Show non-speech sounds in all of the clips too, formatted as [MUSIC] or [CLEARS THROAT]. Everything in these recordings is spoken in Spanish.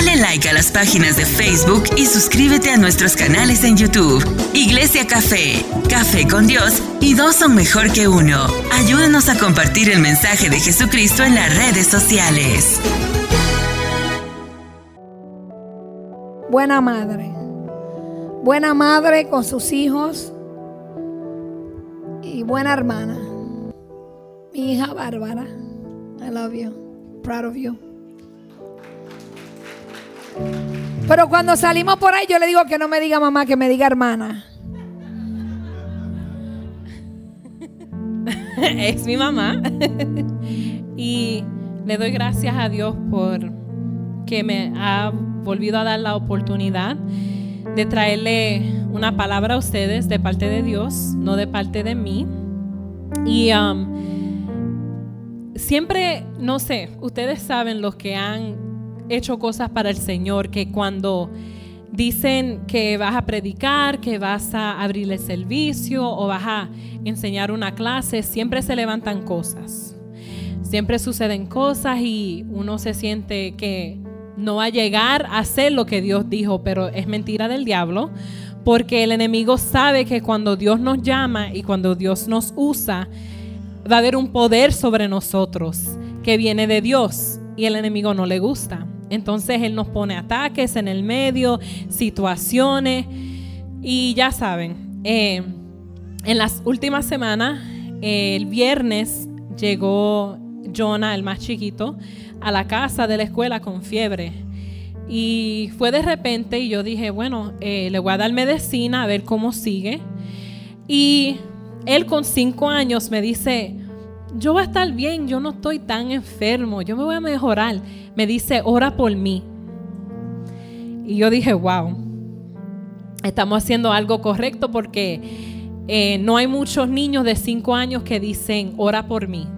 Dale like a las páginas de Facebook y suscríbete a nuestros canales en YouTube. Iglesia Café, Café con Dios y dos son mejor que uno. Ayúdanos a compartir el mensaje de Jesucristo en las redes sociales. Buena madre. Buena madre con sus hijos y buena hermana. Mi hija Bárbara. I love you. Proud of you. Pero cuando salimos por ahí, yo le digo que no me diga mamá, que me diga hermana. [LAUGHS] es mi mamá. y le doy gracias a Dios por que me ha volvido a dar la oportunidad de traerle una palabra a ustedes de parte de Dios, no de parte de mí. Y um, siempre, no sé, ustedes saben los que han hecho cosas para el Señor, que cuando dicen que vas a predicar, que vas a abrir el servicio o vas a enseñar una clase, siempre se levantan cosas. Siempre suceden cosas y uno se siente que no va a llegar a hacer lo que Dios dijo, pero es mentira del diablo, porque el enemigo sabe que cuando Dios nos llama y cuando Dios nos usa, va a haber un poder sobre nosotros que viene de Dios y el enemigo no le gusta. Entonces Él nos pone ataques en el medio, situaciones. Y ya saben, eh, en las últimas semanas, el viernes llegó Jonah, el más chiquito, a la casa de la escuela con fiebre. Y fue de repente y yo dije, bueno, eh, le voy a dar medicina a ver cómo sigue. Y él con cinco años me dice, yo voy a estar bien, yo no estoy tan enfermo, yo me voy a mejorar. Me dice, ora por mí. Y yo dije, wow, estamos haciendo algo correcto porque eh, no hay muchos niños de 5 años que dicen, ora por mí.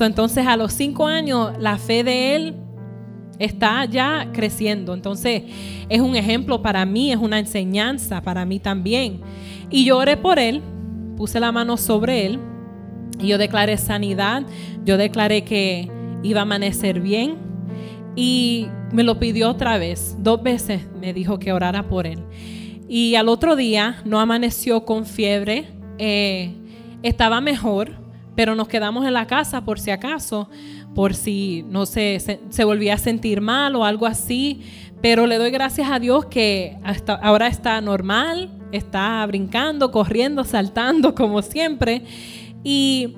entonces a los 5 años la fe de él está ya creciendo. Entonces es un ejemplo para mí, es una enseñanza para mí también. Y yo oré por él, puse la mano sobre él y yo declaré sanidad, yo declaré que iba a amanecer bien y me lo pidió otra vez, dos veces me dijo que orara por él. Y al otro día no amaneció con fiebre, eh, estaba mejor, pero nos quedamos en la casa por si acaso, por si no se, se, volvía a sentir mal o algo así. Pero le doy gracias a Dios que hasta ahora está normal, está brincando, corriendo, saltando [LAUGHS] como siempre. Y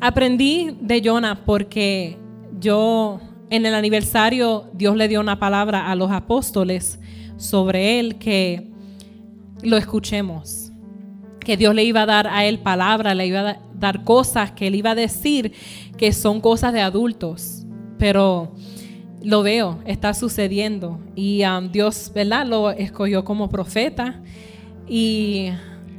aprendí de Jonah porque yo en el aniversario Dios le dio una palabra a los apóstoles sobre él que lo escuchemos. Que Dios le iba a dar a él palabra, le iba a dar cosas que él iba a decir que son cosas de adultos. Pero lo veo, está sucediendo. Y um, Dios, ¿verdad? Lo escogió como profeta. Y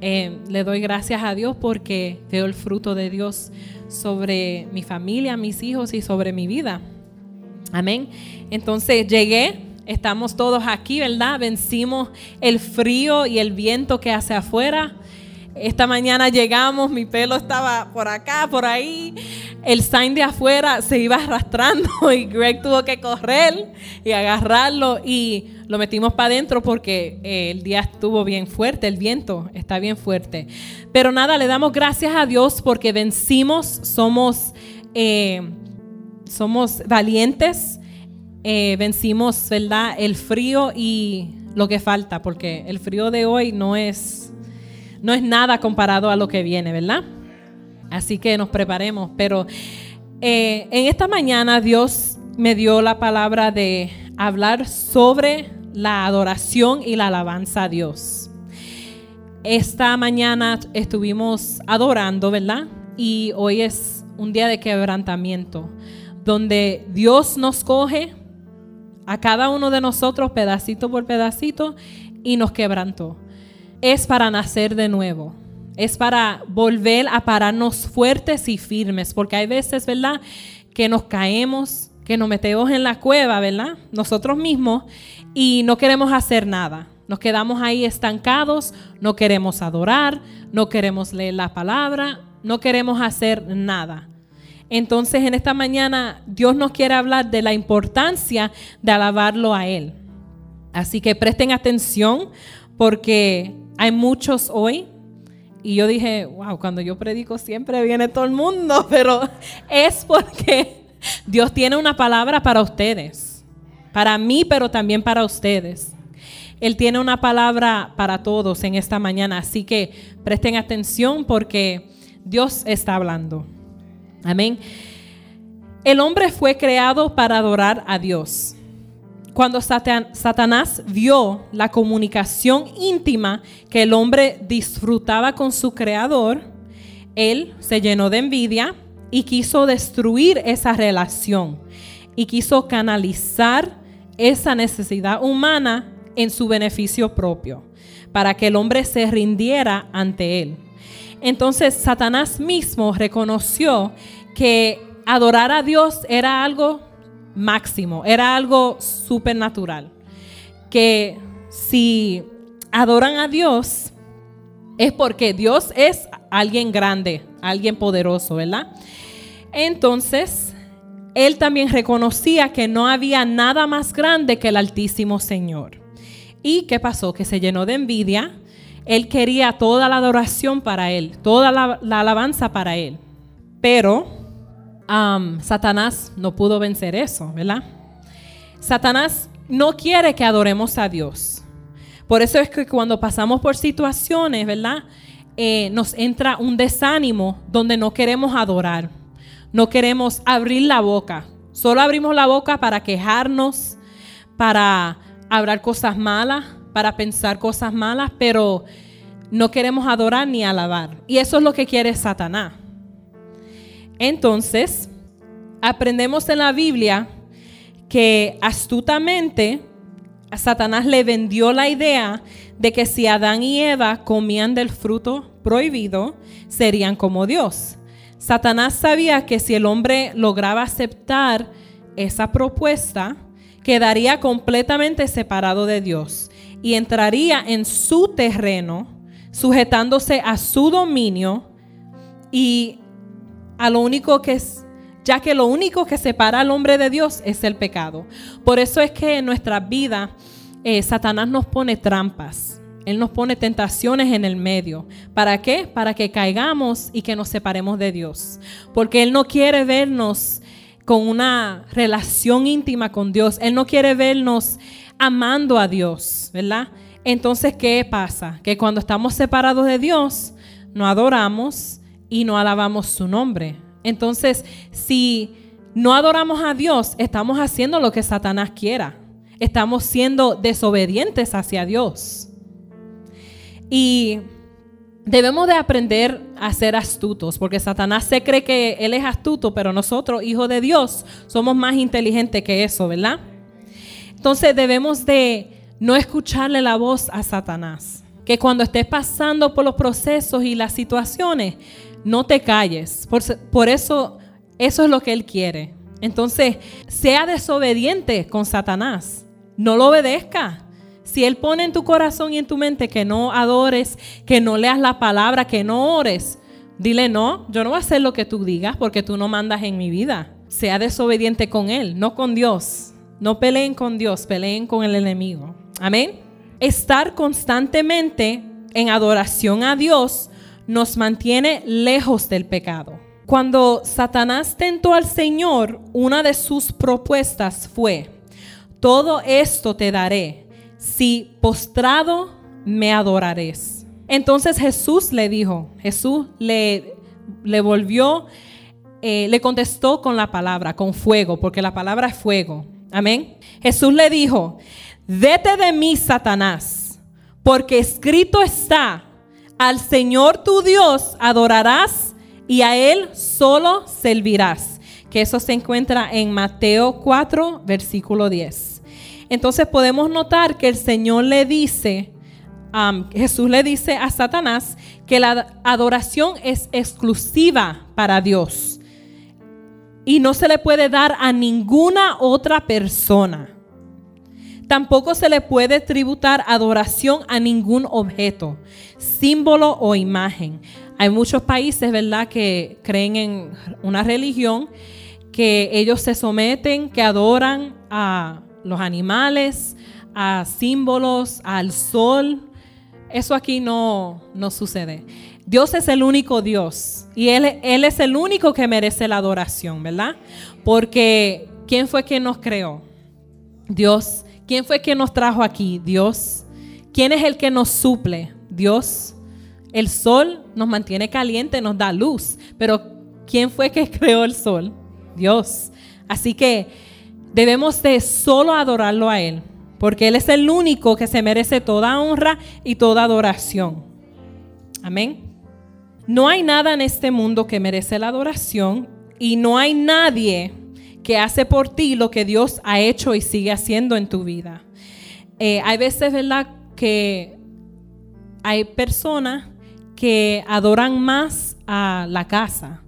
eh, le doy gracias a Dios porque veo el fruto de Dios sobre mi familia, mis hijos y sobre mi vida. Amén. Entonces llegué, estamos todos aquí, ¿verdad? Vencimos el frío y el viento que hace afuera. Esta mañana llegamos, mi pelo estaba por acá, por ahí. El sign de afuera se iba [LAUGHS] arrastrando y Greg tuvo que correr y agarrarlo y lo metimos para adentro porque eh, el día estuvo bien fuerte, el viento está bien fuerte. Pero nada, le damos gracias a Dios porque vencimos, somos, eh, somos valientes, eh, vencimos, ¿verdad? El frío y lo que falta, porque el frío de hoy no es no es nada comparado a lo que viene, ¿verdad? Así que nos preparemos. Pero eh, en esta mañana Dios me dio la palabra de hablar sobre la adoración y la alabanza a Dios. Esta mañana estuvimos adorando, ¿verdad? Y hoy es un día de quebrantamiento, donde Dios nos coge a cada uno de nosotros pedacito por pedacito y nos quebrantó es para nacer de nuevo. Es para volver a pararnos fuertes y firmes, porque hay veces, ¿verdad? Que nos caemos, que nos metemos en la cueva, ¿verdad? Nosotros mismos y no queremos hacer nada. Nos quedamos ahí estancados, no queremos adorar, no queremos leer la palabra, no queremos hacer nada. Entonces en esta mañana Dios nos quiere hablar de la importancia de alabarlo a Él. Así que presten atención porque hay muchos hoy. Y yo dije, wow, cuando yo predico siempre viene todo el mundo, [LAUGHS] pero es porque Dios tiene una palabra para ustedes. Para mí, pero también para ustedes. Él tiene una palabra para todos en esta mañana, así que presten atención porque Dios está hablando. Amén. El hombre fue creado para adorar a Dios cuando Satanás vio la comunicación íntima que el hombre disfrutaba con su creador, él se llenó de envidia y quiso destruir esa relación y quiso canalizar esa necesidad humana en su beneficio propio, para que el hombre se rindiera ante él. Entonces Satanás mismo reconoció que adorar a Dios era algo máximo, era algo supernatural. Que si adoran a Dios es porque Dios es alguien grande, alguien poderoso, ¿verdad? Entonces, él también reconocía que no había nada más grande que el Altísimo Señor. ¿Y qué pasó? Que se llenó de envidia. Él quería toda la adoración para él, toda la, alabanza para él. Pero Satanás no pudo vencer eso, ¿verdad? Satanás no quiere que adoremos a Dios. Por eso es que cuando pasamos por situaciones, ¿verdad? Eh, nos entra un desánimo donde no queremos adorar, no queremos abrir la boca. Solo abrimos la boca para quejarnos, para hablar cosas malas, para pensar cosas malas, pero no queremos adorar ni alabar. Y eso es lo que quiere Satanás. Entonces, aprendemos en la Biblia que astutamente Satanás le vendió la idea de que si Adán y Eva comían del fruto prohibido, serían como Dios. Satanás sabía que si el hombre lograba aceptar esa propuesta, quedaría completamente separado de Dios y entraría en su terreno, sujetándose a su dominio y a lo único que es, ya que lo único que separa al hombre de Dios es el pecado. Por eso es que en nuestra vida eh, Satanás nos pone trampas. Él nos pone tentaciones en el medio. ¿Para qué? Para que caigamos y que nos separemos de Dios. Porque Él no quiere vernos con una relación íntima con Dios. Él no quiere vernos amando a Dios, ¿verdad? Entonces, ¿qué pasa? Que cuando estamos separados de Dios, no adoramos, y no alabamos su nombre. Entonces, si no adoramos a Dios, estamos haciendo lo que Satanás quiera. Estamos siendo desobedientes hacia Dios. Y debemos de aprender a ser astutos, porque Satanás se cree que él es astuto, pero nosotros, hijos de Dios, somos más inteligentes que eso, ¿verdad? Entonces debemos de no escucharle la voz a Satanás. Que cuando estés pasando por los procesos y las situaciones, no te calles. Por, eso, eso es lo que Él quiere. Entonces, sea desobediente con Satanás. No lo obedezca. Si Él pone en tu corazón y en tu mente que no adores, que no leas la palabra, que no ores, dile no, yo no voy a hacer lo que tú digas porque tú no mandas en mi vida. Sea desobediente con Él, no con Dios. No peleen con Dios, peleen con el enemigo. Amén. Estar constantemente en adoración a Dios nos mantiene lejos del pecado. Cuando Satanás tentó al Señor, una de sus propuestas fue, todo esto te daré si postrado me adorares. Entonces Jesús le dijo, Jesús le, le volvió, eh, le contestó con la palabra, con fuego, porque la palabra es fuego. Amén. Jesús le dijo, vete de mí, Satanás, porque escrito está, al Señor tu Dios adorarás y a Él solo servirás. Que eso se encuentra en Mateo 4, versículo 10. Entonces podemos notar que el Señor le dice, Jesús le dice a Satanás que la adoración es exclusiva para Dios y no se le puede dar a ninguna otra persona. Tampoco se le puede tributar adoración a ningún objeto, símbolo o imagen. Hay muchos países, ¿verdad?, que creen en una religión que ellos se someten, que adoran a los animales, a símbolos, al sol. Eso aquí no, no sucede. Dios es el único Dios y él, él es el único que merece la adoración, ¿verdad? Porque ¿quién fue quien nos creó? Dios. ¿Quién fue quien nos trajo aquí? Dios. ¿Quién es el que nos suple? Dios. El sol nos mantiene caliente, nos da luz, pero ¿quién fue que [LAUGHS] creó el sol? Dios. Así que debemos de solo adorarlo a Él, porque Él es el único que se merece toda honra y toda adoración. Amén. No hay nada en este mundo que merece la adoración y no hay nadie que hace por ti lo que Dios ha hecho y sigue haciendo en tu vida. Eh, hay veces, ¿verdad?, que hay personas que adoran más a la casa.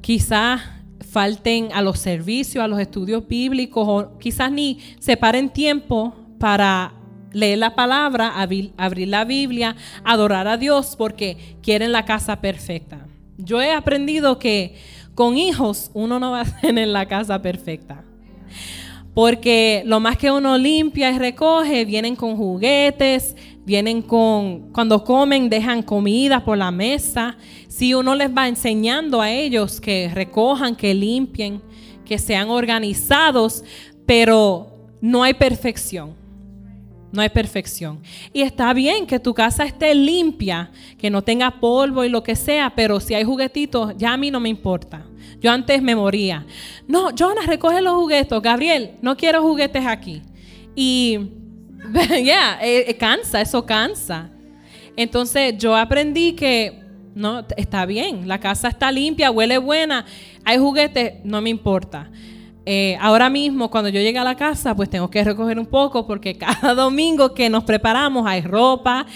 Quizás falten a los servicios, a los estudios bíblicos, o quizás ni separen tiempo para leer la palabra, abrir la Biblia, adorar a Dios, porque quieren la casa perfecta. Yo he aprendido que con hijos uno no va a [LAUGHS] tener la casa perfecta. Porque lo más que uno limpia y recoge, vienen con juguetes, vienen con, cuando comen, dejan comida por la mesa. Si uno les va enseñando a ellos que recojan, que limpien, que sean organizados, pero no hay perfección. No hay perfección. Y está bien que tu casa esté limpia, que no tenga polvo y lo que sea, pero si hay juguetitos, ya a mí no me importa. Yo antes me moría. No, Jonas, recoge los juguetes. Gabriel, no quiero juguetes aquí. Y [LAUGHS] ya, eh, eh, cansa, eso cansa. Entonces yo aprendí que no, está bien, la casa está limpia, huele buena, hay juguetes, no me importa. Eh, ahora mismo, cuando yo llegue a la casa, pues tengo que recoger un poco porque [LAUGHS] cada domingo que nos preparamos hay ropa,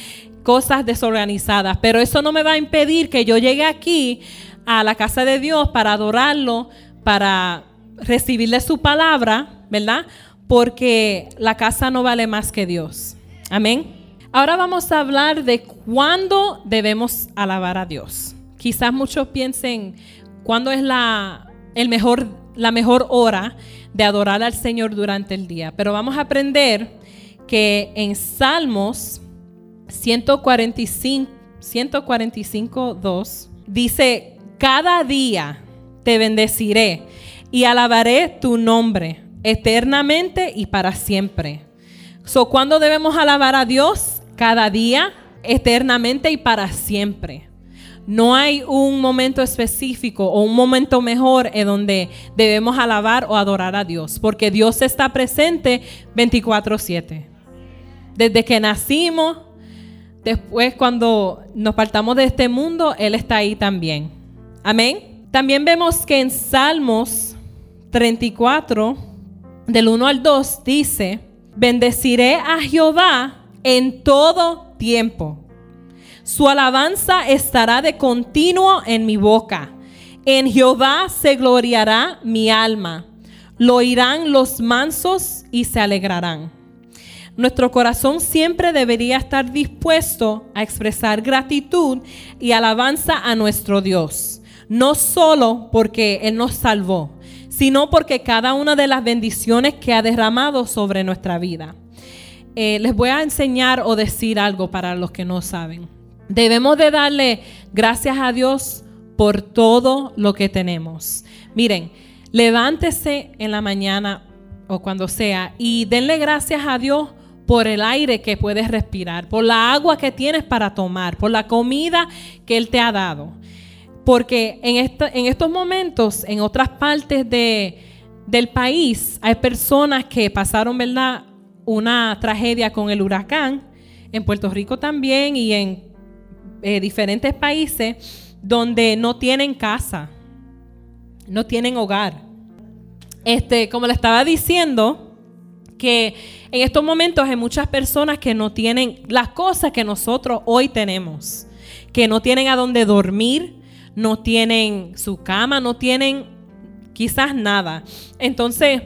cosas desorganizadas. Pero eso no me va a impedir que yo llegue aquí a la casa de Dios para adorarlo, para recibirle su palabra, ¿verdad? Porque la casa no vale más que Dios. Amén. Ahora vamos a hablar de cuándo debemos alabar a Dios. Quizás muchos piensen cuándo es la, el mejor, la mejor hora de adorar al Señor durante el día. Pero vamos a aprender que en Salmos 145, 145 2 dice, cada día te bendeciré y alabaré tu nombre eternamente y para siempre. So, ¿Cuándo debemos alabar a Dios? Cada día, eternamente y para siempre. No hay un momento específico o un momento mejor en donde debemos alabar o adorar a Dios, porque Dios está presente 24/7. Desde que nacimos, después cuando nos partamos de este mundo, Él está ahí también. Amén. También vemos que en Salmos 34, del 1 al 2, dice, bendeciré a Jehová en todo tiempo. Su alabanza estará de continuo en mi boca. En Jehová se gloriará mi alma. Lo oirán los mansos y se alegrarán. Nuestro corazón siempre debería estar dispuesto a expresar gratitud y alabanza a nuestro Dios no solo porque Él nos salvó, sino porque cada una de las bendiciones que ha derramado sobre nuestra vida. Eh, les voy a enseñar o decir algo para los que no saben. Debemos de darle gracias a Dios por todo lo que tenemos. Miren, levántese en la mañana o cuando sea y denle gracias a Dios por el aire que puedes respirar, por la agua que tienes para tomar, por la comida que Él te ha dado. Porque en, en estos momentos, en otras partes del país, hay personas que pasaron, ¿verdad?, una tragedia con el huracán, en Puerto Rico también y en eh, diferentes países donde no tienen casa, no tienen hogar. Este, como le estaba diciendo, que en estos momentos hay muchas personas que no tienen las cosas que nosotros hoy tenemos, que no tienen a dónde dormir, no tienen su cama, no tienen quizás nada. Entonces,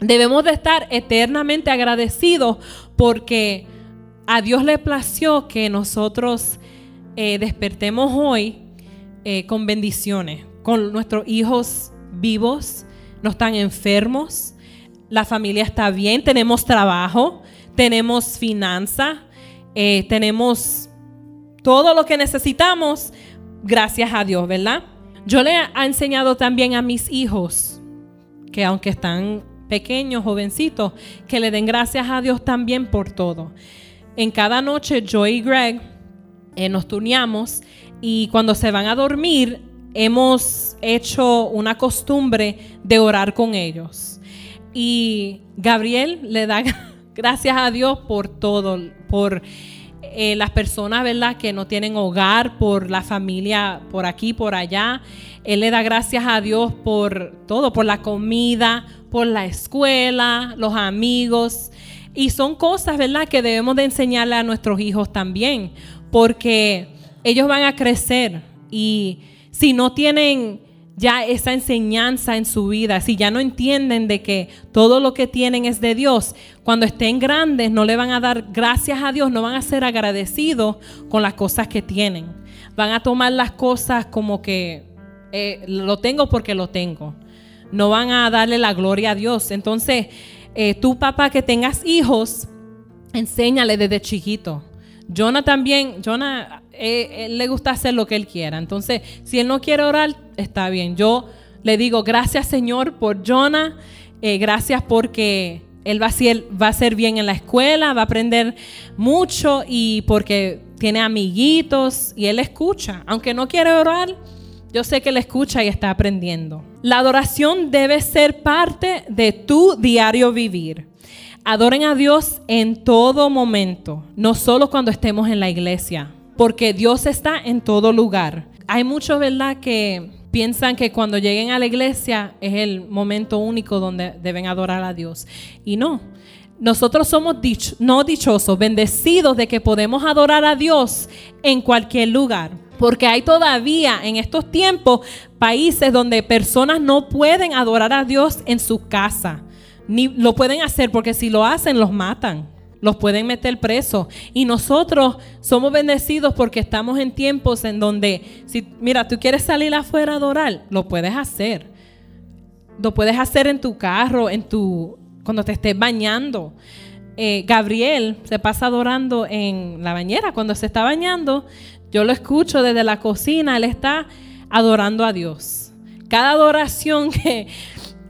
debemos de estar eternamente agradecidos porque a Dios le plació que nosotros eh, despertemos hoy eh, con bendiciones, con nuestros hijos vivos, no están enfermos, la familia está bien, tenemos trabajo, tenemos finanzas, eh, tenemos todo lo que necesitamos, gracias a Dios, ¿verdad? Yo le he enseñado también a mis hijos, que aunque están pequeños, jovencitos, que le den gracias a Dios también por todo. En cada noche yo y Greg eh, nos turneamos y cuando se van a dormir hemos hecho una costumbre de orar con ellos. Y Gabriel le da [LAUGHS] gracias a Dios por todo, por eh, las personas, ¿verdad?, que no tienen hogar, por la familia por aquí, por allá. Él le da gracias a Dios por todo, por la comida, por la escuela, los amigos. Y son cosas, ¿verdad?, que debemos de enseñarle a nuestros hijos también, porque ellos van a crecer y si no tienen ya esa enseñanza en su vida, si ya no entienden de que todo lo que tienen es de Dios, cuando estén grandes no le van a dar gracias a Dios, no van a ser agradecidos con las cosas que tienen. Van a tomar las cosas como que eh, lo tengo porque lo tengo. No van a darle la gloria a Dios. Entonces, eh, tú papá que tengas hijos, enséñale desde chiquito. Jonah también, Jonah, eh, le gusta hacer lo que él quiera. Entonces, si él no quiere orar, está bien. Yo le digo, gracias Señor por Jonah, eh, gracias porque él va a, ser, va a ser bien en la escuela, va a aprender mucho y porque tiene amiguitos y él escucha. Aunque no quiere orar, yo sé que él escucha y está aprendiendo. La adoración debe ser parte de tu diario vivir. Adoren a Dios en todo momento, no solo cuando estemos en la iglesia, porque Dios está en todo lugar. Hay muchos, ¿verdad?, que piensan que cuando lleguen a la iglesia es el momento único donde deben adorar a Dios. Y no, nosotros somos no dichosos, bendecidos de que podemos adorar a Dios en cualquier lugar. Porque hay todavía en estos tiempos países donde personas no pueden adorar a Dios en su casa ni lo pueden hacer porque si lo hacen los matan. Los pueden meter presos. Y nosotros somos bendecidos porque estamos en tiempos en donde, si, mira, tú quieres salir afuera a adorar, lo puedes hacer. Lo puedes hacer en tu carro, en tu, cuando te estés bañando. Eh, Gabriel se pasa adorando en la bañera. Cuando se está bañando, yo lo escucho desde la cocina. Él está adorando a Dios. Cada adoración [LAUGHS] que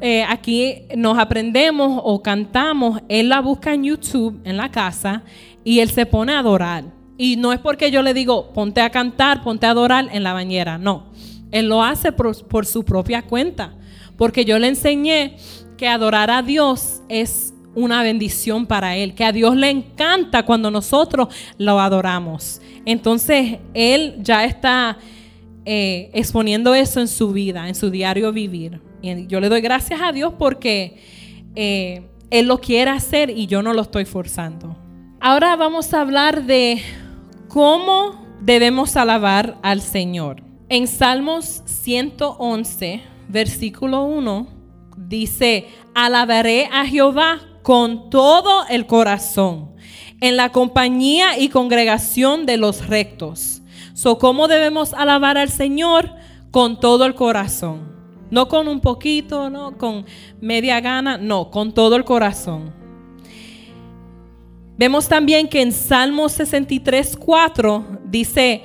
eh, aquí nos aprendemos o cantamos, él la busca en YouTube, en la casa, y él se pone a adorar. Y no es porque yo le digo, ponte a cantar, ponte a adorar en la bañera, no. Él lo hace por, su propia cuenta, porque yo le enseñé que adorar a Dios es una bendición para él, que a Dios le encanta cuando nosotros lo adoramos. Entonces, él ya está eh, exponiendo eso en su vida, en su diario vivir. Yo le doy gracias a Dios porque eh, Él lo quiere hacer y yo no lo estoy forzando. Ahora vamos a hablar de cómo debemos alabar al Señor. En Salmos 111, versículo 1, dice, alabaré a Jehová con todo el corazón, en la compañía y congregación de los rectos. So, ¿Cómo debemos alabar al Señor? Con todo el corazón. No con un poquito, no con media gana, no, con todo el corazón. Vemos también que en Salmo 63, 4 dice,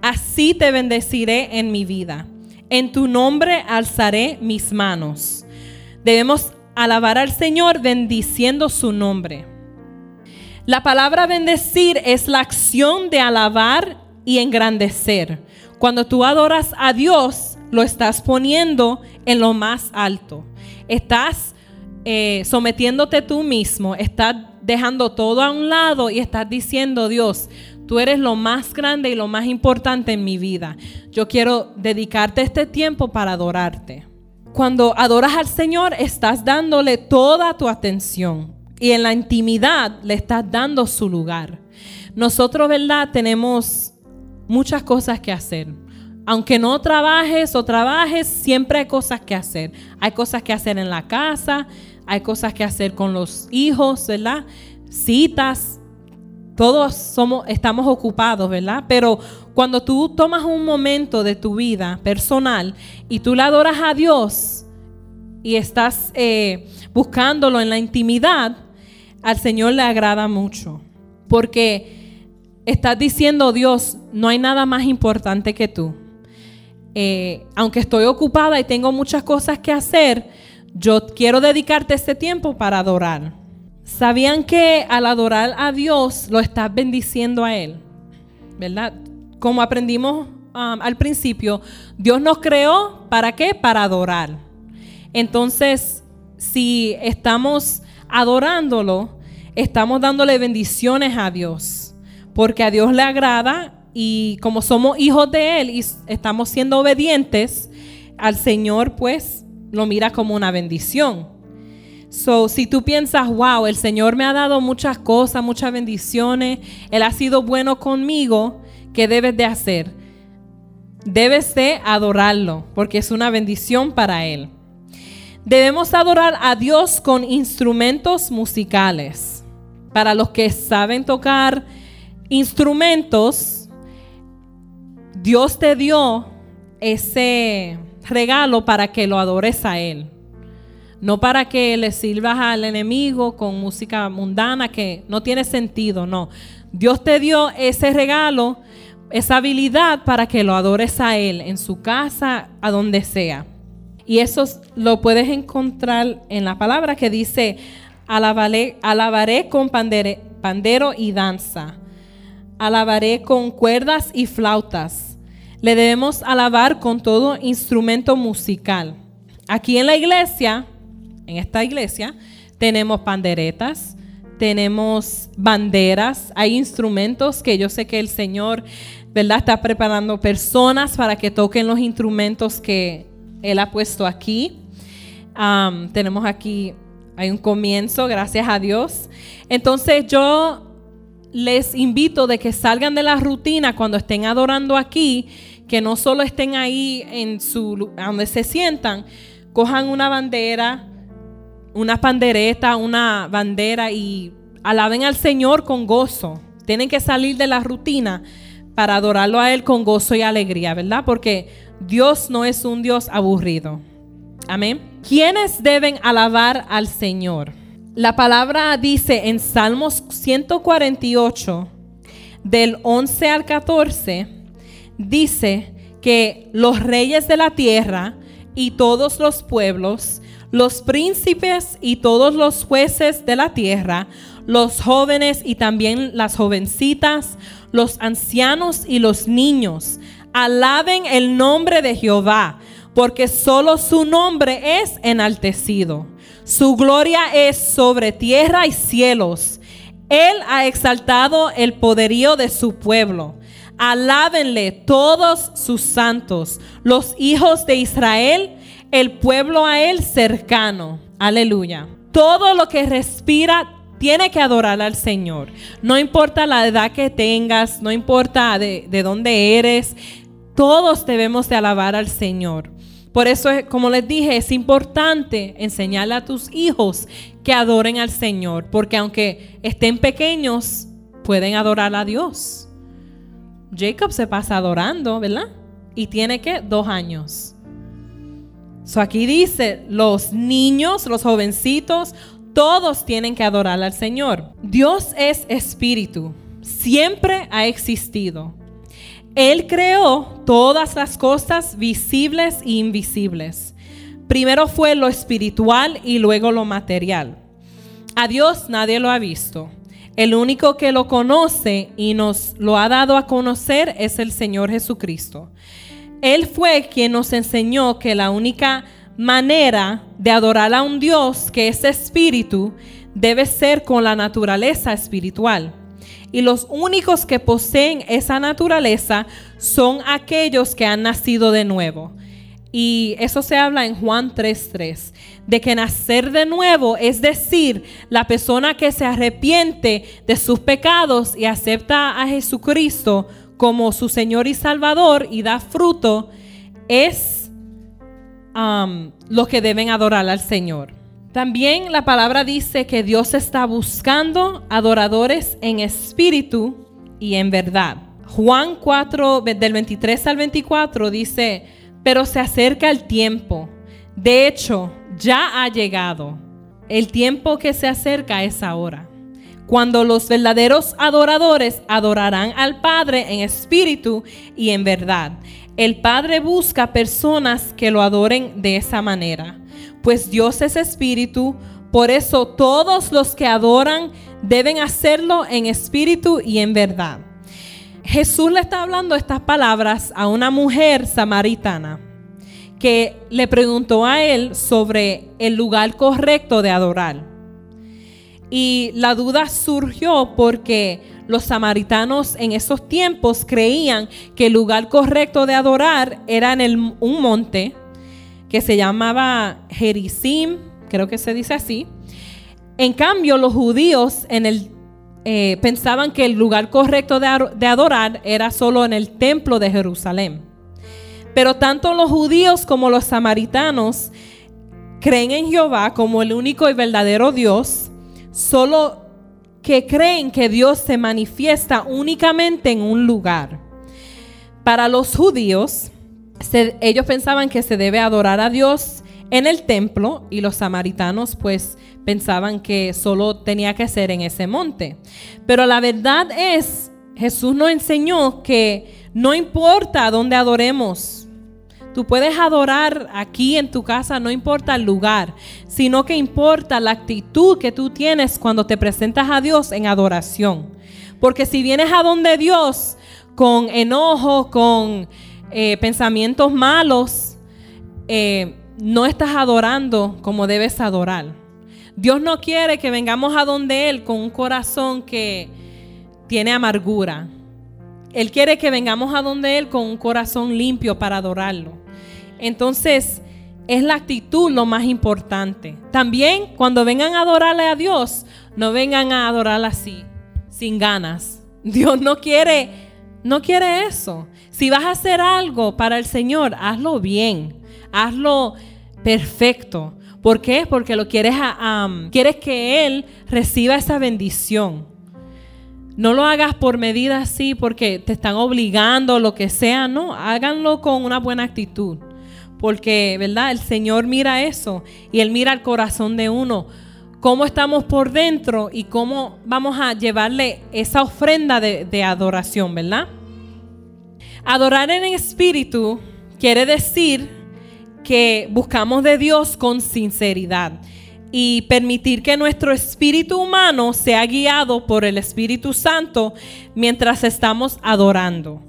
así te bendeciré en mi vida. En tu nombre alzaré mis manos. Debemos alabar al Señor bendiciendo su nombre. La palabra bendecir es la acción de alabar y engrandecer. Cuando tú adoras a Dios, lo estás poniendo en lo más alto. Estás eh, sometiéndote tú mismo, estás dejando todo a un lado y estás diciendo, Dios, tú eres lo más grande y lo más importante en mi vida. Yo quiero dedicarte este tiempo para adorarte. Cuando adoras al Señor, estás dándole toda tu atención y en la intimidad le estás dando su lugar. Nosotros, ¿verdad? Tenemos muchas cosas que hacer aunque no trabajes o trabajes, siempre hay cosas que hacer. Hay cosas que hacer en la casa, hay cosas que hacer con los hijos, ¿verdad? Citas, todos somos, estamos ocupados, ¿verdad? Pero cuando tú tomas un momento de tu vida personal y tú le adoras a Dios y estás eh, buscándolo en la intimidad, al Señor le agrada mucho. Porque estás diciendo, Dios, no hay nada más importante que tú. Eh, aunque estoy ocupada y tengo muchas cosas que hacer, yo quiero dedicarte este tiempo para adorar. ¿Sabían que al adorar a Dios lo estás bendiciendo a Él? ¿Verdad? Como aprendimos um, al principio, Dios nos creó para qué? Para adorar. Entonces, si estamos adorándolo, estamos dándole bendiciones a Dios, porque a Dios le agrada y como somos hijos de Él y estamos siendo obedientes al Señor, pues lo mira como una bendición. So, si tú piensas, wow, el Señor me ha dado muchas cosas, muchas bendiciones, Él ha sido bueno conmigo, ¿qué debes de hacer? Debes de adorarlo, porque es una bendición para Él. Debemos adorar a Dios con instrumentos musicales. Para los que saben tocar instrumentos, Dios te dio ese regalo para que lo adores a Él. No para que le sirvas al enemigo con música mundana que no tiene sentido, no. Dios te dio ese regalo, esa habilidad para que lo adores a Él en su casa, a donde sea. Y eso lo puedes encontrar en la palabra que dice, alabaré, con pandero y danza, alabaré con cuerdas y flautas le debemos alabar con todo instrumento musical. Aquí en la iglesia, en esta iglesia, tenemos panderetas, tenemos banderas, hay instrumentos que yo sé que el Señor, ¿verdad? Está preparando personas para que toquen los instrumentos que Él ha puesto aquí. tenemos aquí, hay un comienzo, gracias a Dios. Entonces yo les invito de que salgan de la rutina cuando estén adorando aquí, que no solo estén ahí en su donde se sientan, cojan una bandera, una pandereta, una bandera y alaben al Señor con gozo. Tienen que salir de la rutina para adorarlo a Él con gozo y alegría, ¿verdad? Porque Dios no es un Dios aburrido. Amén. ¿Quiénes deben alabar al Señor? La palabra dice en Salmos 148, del 11 al 14, dice que los reyes de la tierra y todos los pueblos, los príncipes y todos los jueces de la tierra, los jóvenes y también las jovencitas, los ancianos y los niños, alaben el nombre de Jehová, porque solo su nombre es enaltecido. Su gloria es sobre tierra y cielos. Él ha exaltado el poderío de su pueblo. Alábenle todos sus santos, los hijos de Israel, el pueblo a él cercano. Aleluya. Todo lo que respira tiene que adorar al Señor. No importa la edad que tengas, no importa de, de dónde eres, todos debemos de alabar al Señor. Por eso, como les dije, es importante enseñarle a tus hijos que adoren al Señor, porque aunque estén pequeños, pueden adorar a Dios. Jacob se pasa adorando, ¿verdad? Y tiene que dos años. So aquí dice, los niños, los jovencitos, todos tienen que adorar al Señor. Dios es espíritu, siempre ha existido. Él creó todas las cosas visibles e invisibles. Primero fue lo espiritual y luego lo material. A Dios nadie lo ha visto. El único que lo conoce y nos lo ha dado a conocer es el Señor Jesucristo. Él fue quien nos enseñó que la única manera de adorar a un Dios que es espíritu debe ser con la naturaleza espiritual. Y los únicos que poseen esa naturaleza son aquellos que han nacido de nuevo. Y eso se habla en Juan 3:3, de que nacer de nuevo, es decir, la persona que se arrepiente de sus pecados y acepta a Jesucristo como su Señor y Salvador y da fruto, es um, lo que deben adorar al Señor. También la palabra dice que Dios está buscando adoradores en espíritu y en verdad. Juan 4, del 23 al 24 dice, pero se acerca el tiempo. De hecho, ya ha llegado. El tiempo que se acerca es ahora. Cuando los verdaderos adoradores adorarán al Padre en espíritu y en verdad. El Padre busca personas que lo adoren de esa manera. Pues Dios es espíritu, por eso todos los que adoran deben hacerlo en espíritu y en verdad. Jesús le está hablando estas palabras a una mujer samaritana que le preguntó a él sobre el lugar correcto de adorar. Y la duda surgió porque los samaritanos en esos tiempos creían que el lugar correcto de adorar era en un monte que se llamaba Gerizim, creo que se dice así. En cambio, los judíos en el eh, pensaban que el lugar correcto de, adorar era solo en el templo de Jerusalén. Pero tanto los judíos como los samaritanos creen en Jehová como el único y verdadero Dios, solo que creen que Dios se manifiesta únicamente en un lugar. Para los judíos, ellos pensaban que se debe adorar a Dios en el templo y los samaritanos pues pensaban que solo tenía que ser en ese monte. Pero la verdad es, Jesús nos enseñó que no importa dónde adoremos. Tú puedes adorar aquí en tu casa, no importa el lugar, sino que importa la actitud que tú tienes cuando te presentas a Dios en adoración. Porque si vienes a donde Dios con enojo, con eh, pensamientos malos, eh, no estás adorando como debes adorar. Dios no quiere que vengamos a donde Él con un corazón que tiene amargura. Él quiere que vengamos a donde Él con un corazón limpio para adorarlo. Entonces, es la actitud lo más importante. También cuando vengan a adorarle a Dios, no vengan a adorarle así, sin ganas. [LAUGHS] Dios no quiere, no quiere eso. Si vas a hacer algo para el Señor, hazlo bien, hazlo perfecto. ¿Por qué? Porque lo quieres, quieres que Él reciba esa bendición. No lo hagas por medida así porque te están obligando lo que sea, no, háganlo con una buena actitud. Porque, ¿verdad? El Señor mira eso y Él mira el corazón de uno. Cómo estamos por dentro y cómo vamos a llevarle esa ofrenda de, de adoración, ¿verdad? Adorar en espíritu quiere decir que buscamos de Dios con sinceridad y permitir que nuestro espíritu humano sea guiado por el Espíritu Santo mientras estamos adorando.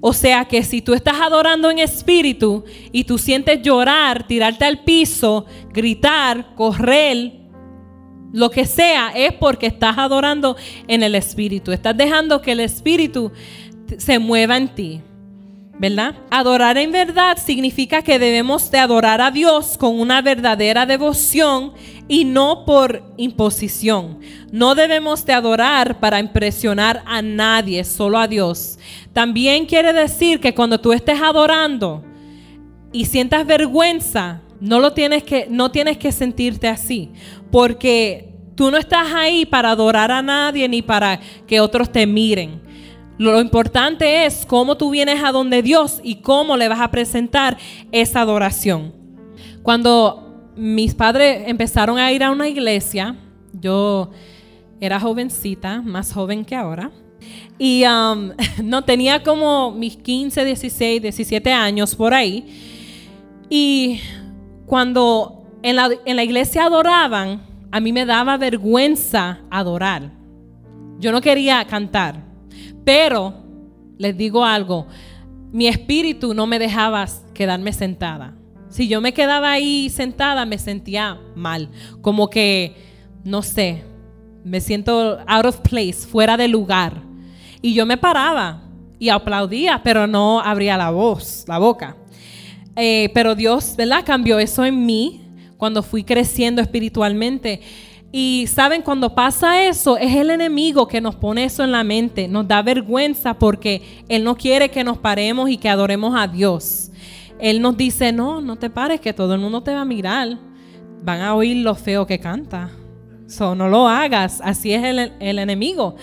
O sea que si tú estás adorando en espíritu y tú sientes llorar, tirarte al piso, gritar, correr, lo que sea, es porque estás adorando en el espíritu. Estás dejando que el espíritu se mueva en ti. ¿Verdad? Adorar en verdad significa que debemos de adorar a Dios con una verdadera devoción y no por imposición. No debemos de adorar para impresionar a nadie, solo a Dios. También quiere decir que cuando tú estés adorando y sientas vergüenza, no lo tienes que no tienes que sentirte así, porque tú no estás ahí para adorar a nadie ni para que otros te miren. Lo importante es cómo tú vienes a donde Dios y cómo le vas a presentar esa adoración. Cuando mis padres empezaron a ir a una iglesia, yo era jovencita, más joven que ahora, y um, [LAUGHS] no tenía como mis 15, 16, 17 años por ahí. Y cuando en la, en la iglesia adoraban, a mí me daba vergüenza adorar. Yo no quería cantar. Pero les digo algo, mi espíritu no me dejaba quedarme sentada. Si yo me quedaba ahí sentada, me sentía mal, como que, no sé, me siento out of place, fuera de lugar. Y yo me paraba y aplaudía, pero no abría la voz, la boca. Eh, pero Dios, ¿verdad? Cambió eso en mí cuando fui creciendo espiritualmente. Y saben, cuando pasa eso, es el enemigo que nos pone eso en la mente, nos da vergüenza porque Él no quiere que nos paremos y que adoremos a Dios. Él nos dice, no, no te pares, que todo el mundo te va a mirar. van a oír lo feo que canta. So, no lo hagas, así es el, el enemigo.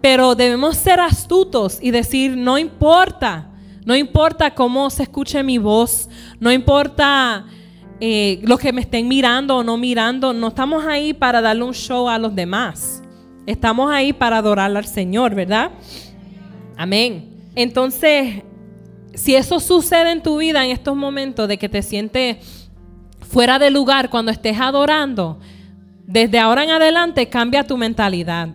Pero debemos ser astutos y decir, no importa, no importa cómo se escuche mi voz, no importa eh, los que me estén mirando o no mirando, no estamos ahí para darle un show a los demás. Estamos ahí para adorar al Señor, ¿verdad? Amén. Entonces, si eso sucede en tu vida en estos momentos de que te sientes fuera de lugar cuando estés adorando, desde ahora en adelante cambia tu mentalidad.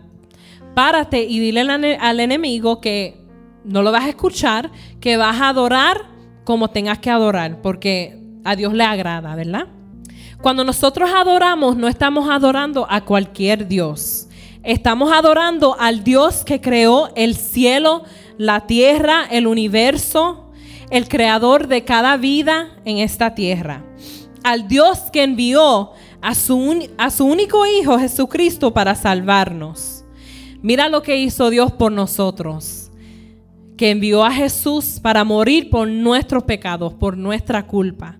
Párate y dile al enemigo que no lo vas a escuchar, que vas a adorar como tengas que adorar, porque a Dios le agrada, ¿verdad? Cuando nosotros adoramos, no estamos adorando a cualquier Dios. Estamos adorando al Dios que creó el cielo, la tierra, el universo, el creador de cada vida en esta tierra. Al Dios que envió a su, a su único Hijo Jesucristo para salvarnos. Mira lo que hizo Dios por nosotros que envió a Jesús para morir por nuestros pecados, por nuestra culpa.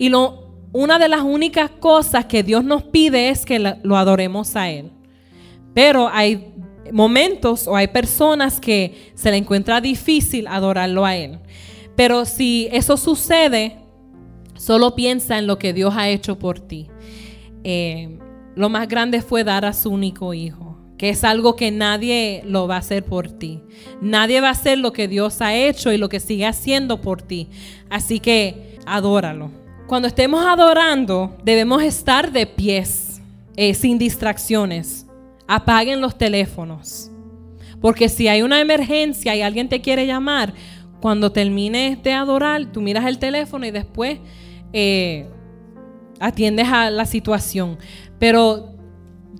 Y lo, una de las únicas cosas que Dios nos pide es que lo adoremos a Él. Pero hay momentos o hay personas que se le encuentra difícil adorarlo a Él. Pero si eso sucede, solo piensa en lo que Dios ha hecho por ti. Eh, lo más grande fue dar a su único hijo, que es algo que nadie lo va a hacer por ti. Nadie va a hacer lo que Dios ha hecho y lo que sigue haciendo por ti. Así que adóralo. Cuando estemos adorando, debemos estar de pies, eh, sin distracciones. Apaguen los teléfonos. Porque si hay una emergencia y alguien te quiere llamar, cuando termines de adorar, tú miras el teléfono y después eh, atiendes a la situación. Pero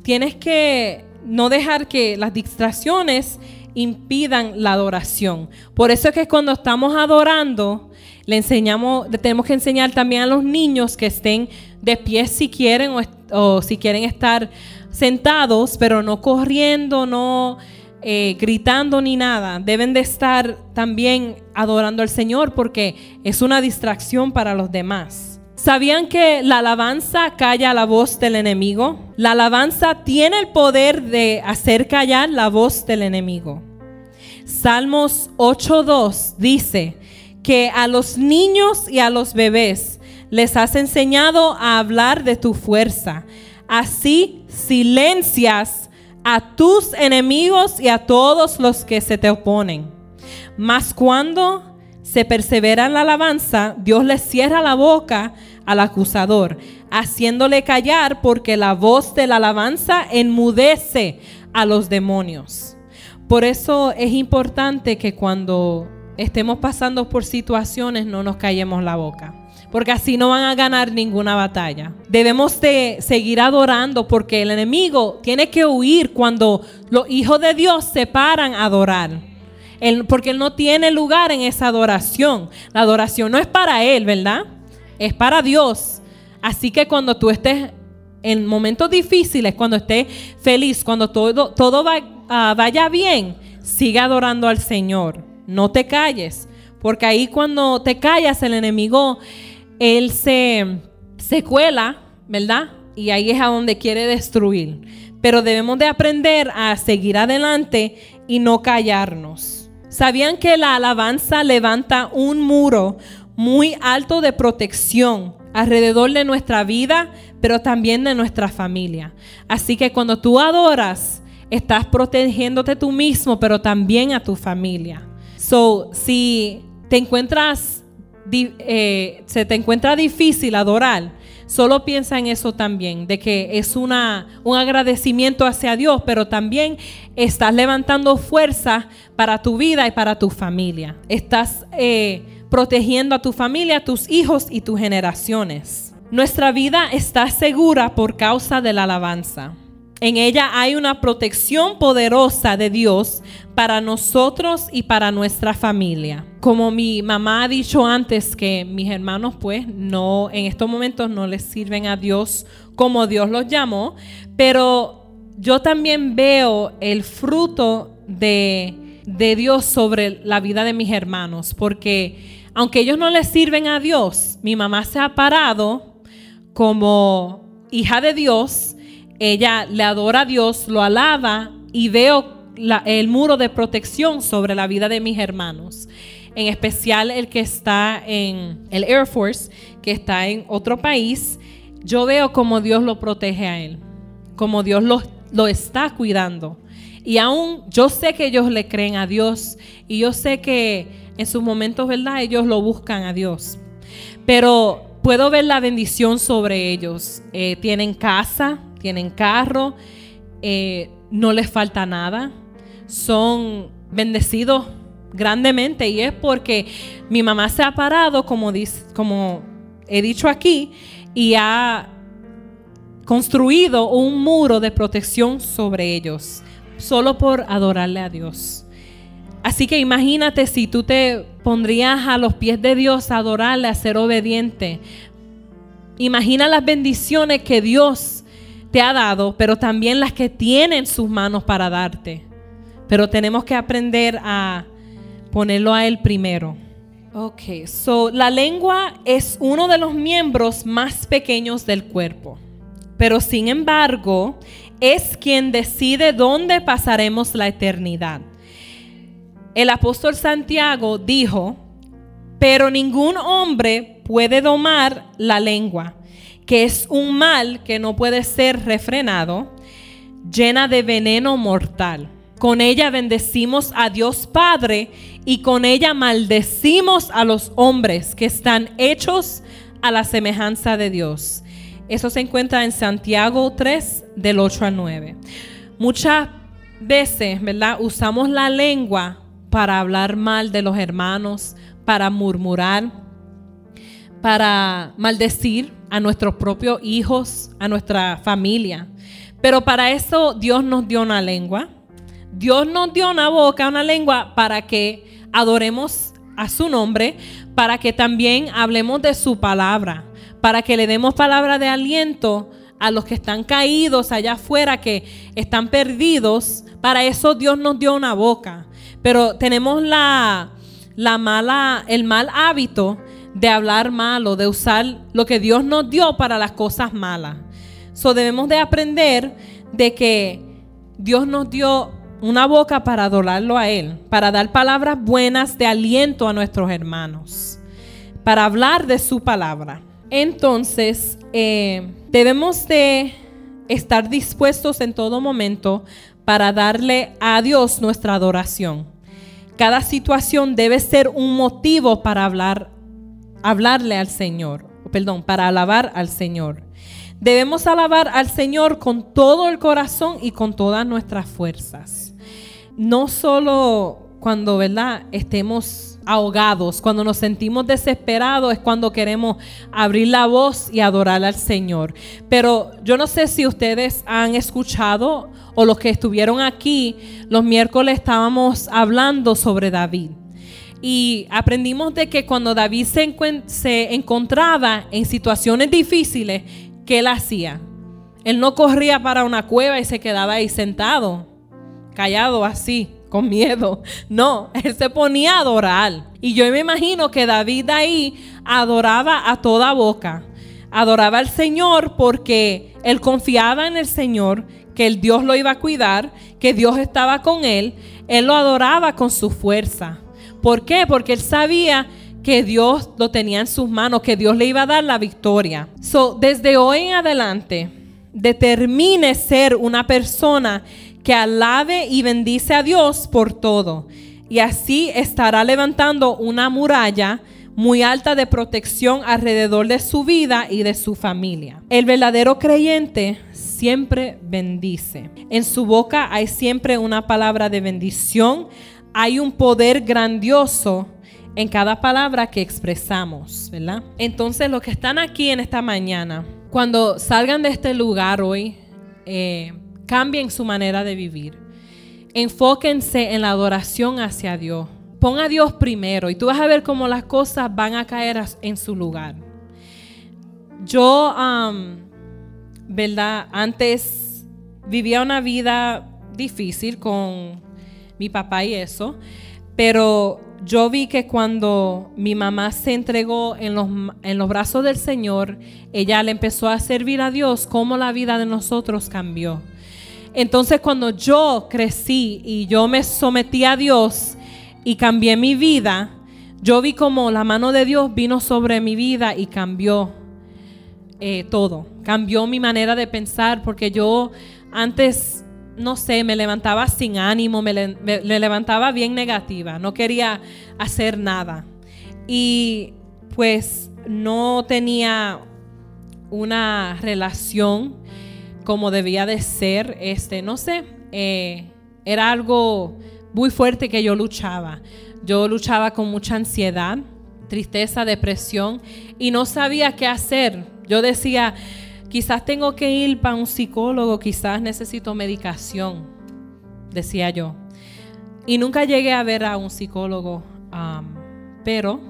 tienes que no dejar que las distracciones impidan la adoración. Por eso es que cuando estamos adorando, le enseñamos, tenemos que enseñar también a los niños que estén de pie si quieren o, si quieren estar sentados, pero no corriendo, no eh, gritando ni nada. Deben de estar también adorando al Señor porque es una distracción para los demás. ¿Sabían que la alabanza calla la voz del enemigo? La alabanza tiene el poder de hacer callar la voz del enemigo. Salmos 8.2 dice, que a los niños y a los bebés les has enseñado a hablar de tu fuerza. Así silencias a tus enemigos y a todos los que se te oponen. Mas cuando se persevera en la alabanza, Dios le cierra la boca al acusador, haciéndole callar porque la voz de la alabanza enmudece a los demonios. Por eso es importante que cuando estemos pasando por situaciones, no nos callemos la boca. Porque así no van a ganar ninguna batalla. Debemos de seguir adorando porque el enemigo tiene que huir cuando los hijos de Dios se paran a adorar. porque él no tiene lugar en esa adoración. La adoración no es para él, ¿verdad? Es para Dios. Así que cuando tú estés en momentos difíciles, cuando estés feliz, cuando todo, todo ah, vaya bien, sigue adorando al Señor no te calles, porque ahí cuando te callas el enemigo, él se, se cuela, ¿verdad? Y ahí es a donde quiere destruir. Pero debemos de aprender a seguir adelante y no callarnos. ¿Sabían que la alabanza levanta un muro muy alto de protección alrededor de nuestra vida, pero también de nuestra familia? Así que cuando tú adoras, estás protegiéndote tú mismo, pero también a tu familia. So, si te encuentras, eh, se te encuentra difícil adorar, solo piensa en eso también, de que es una, un agradecimiento hacia Dios, pero también estás levantando fuerza para tu vida y para tu familia. Estás eh, protegiendo a tu familia, a tus hijos y tus generaciones. Nuestra vida está segura por causa de la alabanza. En ella hay una protección poderosa de Dios para nosotros y para nuestra familia. Como mi mamá ha dicho antes que mis hermanos pues no en estos momentos no les sirven a Dios como Dios los llamó, pero yo también veo el fruto de, de Dios sobre la vida de mis hermanos, porque aunque ellos no les sirven a Dios, mi mamá se ha parado como hija de Dios, ella le adora a Dios, lo alaba y veo el muro de protección sobre la vida de mis hermanos. En especial el que está en el Air Force, que está en otro país. Yo veo como Dios lo protege a él, como Dios lo, lo está cuidando. Y aún yo sé que ellos le creen a Dios y yo sé que en sus momentos, ¿verdad? Ellos lo buscan a Dios. Pero puedo ver la bendición sobre ellos. Eh, tienen casa, tienen carro, eh, no les falta nada. Son bendecidos grandemente y es porque mi mamá se ha parado, como, dice, como he dicho aquí, y ha construido un muro de protección sobre ellos, solo por adorarle a Dios. Así que imagínate si tú te pondrías a los pies de Dios a adorarle, a ser obediente. Imagina las bendiciones que Dios te ha dado, pero también las que tiene en sus manos para darte. Pero tenemos que aprender a ponerlo a Él primero. Ok, so la lengua es uno de los miembros más pequeños del cuerpo, pero sin embargo es quien decide dónde pasaremos la eternidad. El apóstol Santiago dijo, pero ningún hombre puede domar la lengua, que es un mal que no puede ser refrenado, llena de veneno mortal. Con ella bendecimos a Dios Padre y con ella maldecimos a los hombres que están hechos a la semejanza de Dios. Eso se encuentra en Santiago 3 del 8 al 9. Muchas veces, ¿verdad? Usamos la lengua para hablar mal de los hermanos, para murmurar, para maldecir a nuestros propios hijos, a nuestra familia. Pero para eso Dios nos dio una lengua. Dios nos dio una boca, una lengua para que adoremos a su nombre, para que también hablemos de su palabra, para que le demos palabra de aliento a los que están caídos allá afuera, que están perdidos. Para eso Dios nos dio una boca. Pero tenemos la, la mala, el mal hábito de hablar malo, de usar lo que Dios nos dio para las cosas malas. So debemos de aprender de que Dios nos dio una boca para adorarlo a Él, para dar palabras buenas de aliento a nuestros hermanos, para hablar de su palabra. Entonces, eh, debemos de estar dispuestos en todo momento para darle a Dios nuestra adoración. Cada situación debe ser un motivo para hablar, hablarle al Señor, perdón, para alabar al Señor. Debemos alabar al Señor con todo el corazón y con todas nuestras fuerzas. No solo cuando, ¿verdad? Estemos ahogados, cuando nos sentimos desesperados, es cuando queremos abrir la voz y adorar al Señor. Pero yo no sé si ustedes han escuchado o los que estuvieron aquí, los miércoles estábamos hablando sobre David. Y aprendimos de que cuando David se, se encontraba en situaciones difíciles, ¿qué él hacía? Él no corría para una cueva y se quedaba ahí sentado, callado así con miedo. No, él se ponía a adorar. Y yo me imagino que David ahí adoraba a toda boca. Adoraba al Señor porque él confiaba en el Señor, que el Dios lo iba a cuidar, que Dios estaba con él. Él lo adoraba con su fuerza. ¿Por qué? Porque él sabía que Dios lo tenía en sus manos, que Dios le iba a dar la victoria. So, desde hoy en adelante, determine ser una persona que alabe y bendice a Dios por todo. Y así estará levantando una muralla muy alta de protección alrededor de su vida y de su familia. El verdadero creyente siempre bendice. En su boca hay siempre una palabra de bendición. Hay un poder grandioso en cada palabra que expresamos, ¿verdad? Entonces los que están aquí en esta mañana, cuando salgan de este lugar hoy, eh, Cambien su manera de vivir. Enfóquense en la adoración hacia Dios. Pon a Dios primero y tú vas a ver cómo las cosas van a caer en su lugar. Yo, ¿verdad? Antes vivía una vida difícil con mi papá y eso, pero yo vi que cuando mi mamá se entregó en los, en los brazos del Señor, ella le empezó a servir a Dios, cómo la vida de nosotros cambió. Entonces cuando yo crecí y yo me sometí a Dios y cambié mi vida, yo vi como la mano de Dios vino sobre mi vida y cambió eh, todo. Cambió mi manera de pensar porque yo antes, no sé, me levantaba sin ánimo, me, levantaba bien negativa, no quería hacer nada. Y pues no tenía una relación como debía de ser, este, no sé, eh, era algo muy fuerte que yo luchaba. Yo luchaba con mucha ansiedad, tristeza, depresión y no sabía qué hacer. Yo decía, quizás tengo que ir para un psicólogo, quizás necesito medicación, decía yo. Y nunca llegué a ver a un psicólogo, pero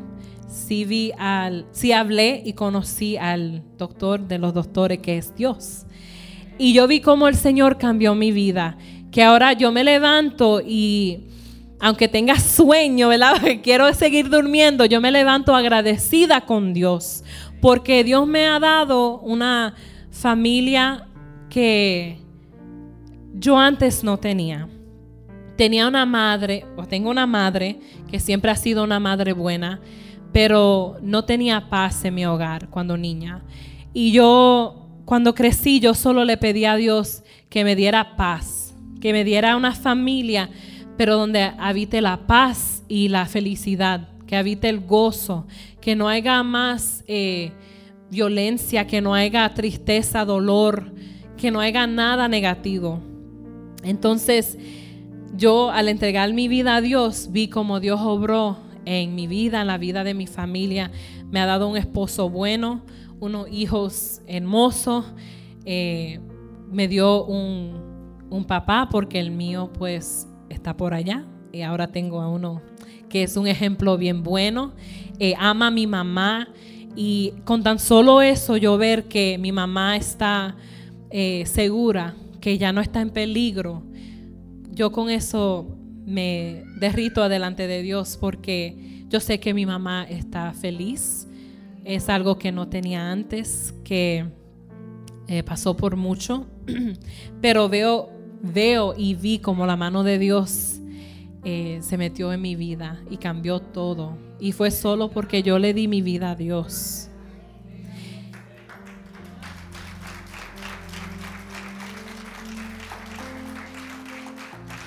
sí vi al, sí hablé y conocí al doctor de los doctores que es Dios. Y yo vi cómo el Señor cambió mi vida, que ahora yo me levanto y aunque tenga sueño, ¿verdad? [LAUGHS] Quiero seguir durmiendo, yo me levanto agradecida con Dios, porque Dios me ha dado una familia que yo antes no tenía. Tenía una madre, o tengo una madre que siempre ha sido una madre buena, pero no tenía paz en mi hogar cuando niña. Y yo, cuando crecí, yo solo le pedí a Dios que me diera paz, que me diera una familia pero donde habite la paz y la felicidad, que habite el gozo, que no haya más eh, violencia, que no haya tristeza, dolor, que no haya nada negativo. Entonces, yo al entregar mi vida a Dios, vi como Dios obró en mi vida, en la vida de mi familia. Me ha dado un esposo bueno, unos hijos hermosos. Eh, me dio un, un papá porque el mío pues está por allá y ahora tengo a uno que es un ejemplo bien bueno. Eh, ama a mi mamá y con tan solo eso yo ver que mi mamá está eh, segura, que ya no está en peligro, yo con eso me derrito adelante de Dios porque yo sé que mi mamá está feliz. Es algo que no tenía antes, que eh, pasó por mucho, [CLEARS THROAT] pero veo veo y vi como la mano de Dios eh, se metió en mi vida y cambió todo. Y fue solo porque yo le di mi vida a Dios.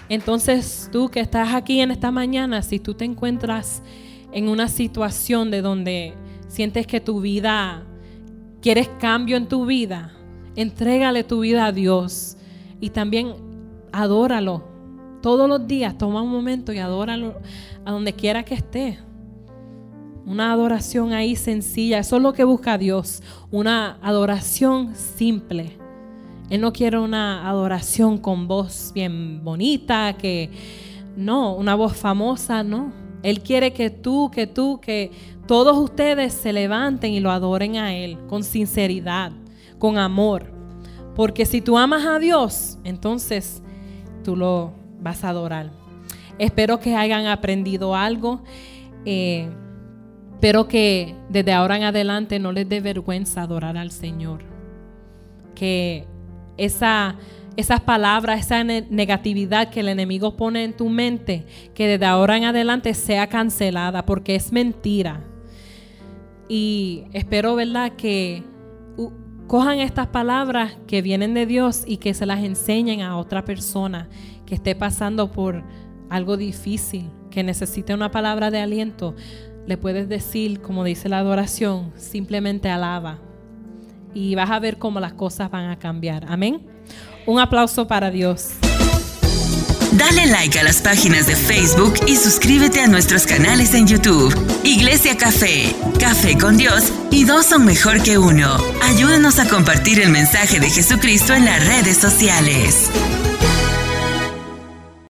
Entonces tú que estás aquí en esta mañana, si tú te encuentras en una situación de donde sientes que tu vida, quieres cambio en tu vida, entrégale tu vida a Dios y también adóralo. Todos los días toma un momento y adóralo a donde quiera que esté. Una adoración ahí sencilla. Eso es lo que busca Dios. Una adoración simple. Él no quiere una adoración con voz bien bonita, que no, una voz famosa, no. Él quiere que tú, que tú, que todos ustedes se levanten y lo adoren a Él con sinceridad, con amor. Porque si tú amas a Dios, entonces tú lo vas a adorar. Espero que hayan aprendido algo. Eh, espero que desde ahora en adelante no les dé vergüenza adorar al Señor. Que esa, esas palabras, esa negatividad que el enemigo pone en tu mente, que desde ahora en adelante sea cancelada porque es mentira. Y espero, ¿verdad?, que cojan estas palabras que vienen de Dios y que se las enseñen a otra persona que esté pasando por algo difícil, que necesite una palabra de aliento. Le puedes decir, como dice la adoración, simplemente alaba. Y vas a ver cómo las cosas van a cambiar. Amén. Un aplauso para Dios. Dale like a las páginas de Facebook y suscríbete a nuestros canales en YouTube. Iglesia Café, Café con Dios y dos son mejor que uno. Ayúdanos a compartir el mensaje de Jesucristo en las redes sociales.